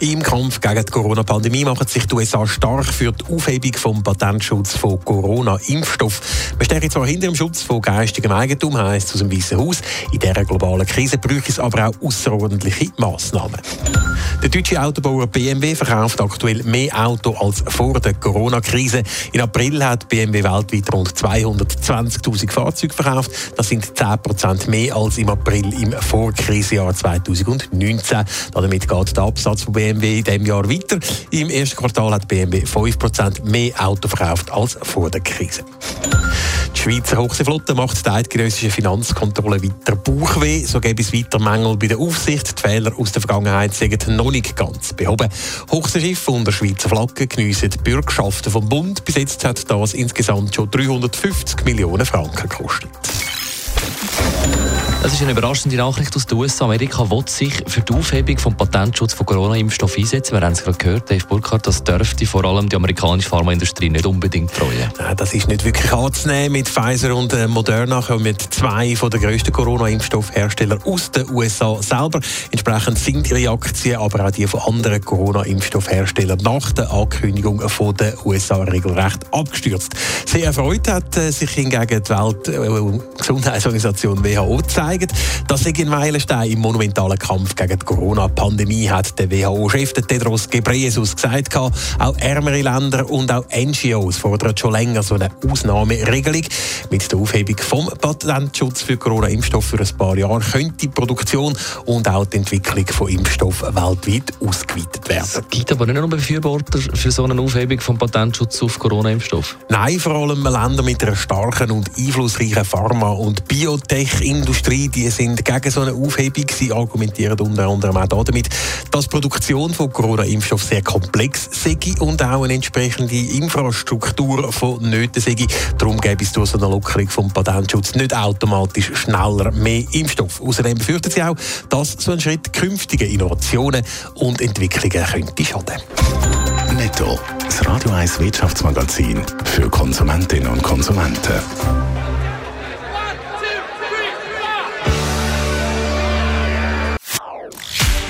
Im Kampf gegen die Corona-Pandemie machen sich die USA stark für die Aufhebung vom Patentschutz von Corona-Impfstoff. Wir stehen zwar hinter dem Schutz von geistigem Eigentum, heisst aus dem Weißen Haus. In dieser globalen Krise bräuchte es aber auch außerordentliche Massnahmen. Der deutsche Autobauer BMW verkauft aktuell mehr Auto als vor der Corona-Krise. In April hat BMW weltweit rund 220.000 Fahrzeuge verkauft. Das sind 10% mehr als im April im Vorkrisenjahr 2019. Damit geht der Absatz von BMW in diesem Jahr weiter. Im ersten Quartal hat BMW 5% mehr Autos verkauft als vor der Krise. Die Schweizer Hochseeflotte macht die eidgenössische Finanzkontrolle weiter Bauchweh. So gäbe es weiter Mängel bei der Aufsicht. Die Fehler aus der Vergangenheit sind noch nicht ganz behoben. Hochseeschiffe unter Schweizer Flagge geniessen die Bürgschaften vom Bund. Bis jetzt hat das insgesamt schon 350 Millionen Franken gekostet. Das ist eine überraschende Nachricht aus den USA. Amerika will sich für die Aufhebung vom Patentschutz von Corona-Impfstoff einsetzen. Wir haben es gerade gehört, Dave Burkhardt, das dürfte vor allem die amerikanische Pharmaindustrie nicht unbedingt freuen. Das ist nicht wirklich anzunehmen. Mit Pfizer und äh, Moderna kommen zwei von den grössten Corona-Impfstoffhersteller aus den USA selber. Entsprechend sind ihre Aktien, aber auch die von anderen Corona-Impfstoffherstellern nach der Ankündigung von den USA regelrecht abgestürzt. Sehr erfreut hat äh, sich hingegen die Weltgesundheitsorganisation WHO gezeigt gezeigt Das ist ein Meilenstein im monumentalen Kampf gegen die Corona-Pandemie, hat der WHO-Chef Tedros Ghebreyesus gesagt. Auch ärmere Länder und auch NGOs fordern schon länger so eine Ausnahmeregelung. Mit der Aufhebung vom Patentschutz für Corona-Impfstoff für ein paar Jahre könnte die Produktion und auch die Entwicklung von Impfstoffen weltweit ausgeweitet werden. Es gibt aber nicht nur Befürworter für so eine Aufhebung vom Patentschutz auf Corona-Impfstoff. Nein, vor allem Länder mit einer starken und einflussreichen Pharma- und Biotech-Industrie die sind gegen so eine Aufhebung. Sie argumentieren unter anderem auch damit, dass die Produktion von Corona-Impfstoff sehr komplex sei und auch eine entsprechende Infrastruktur von Nöten sei. Darum gäbe es durch so eine Lockerung vom Patentschutz nicht automatisch schneller mehr Impfstoff. Außerdem befürchten sie auch, dass so ein Schritt künftige Innovationen und Entwicklungen könnte schaden. Netto, das Radio 1 Wirtschaftsmagazin für Konsumentinnen und Konsumenten.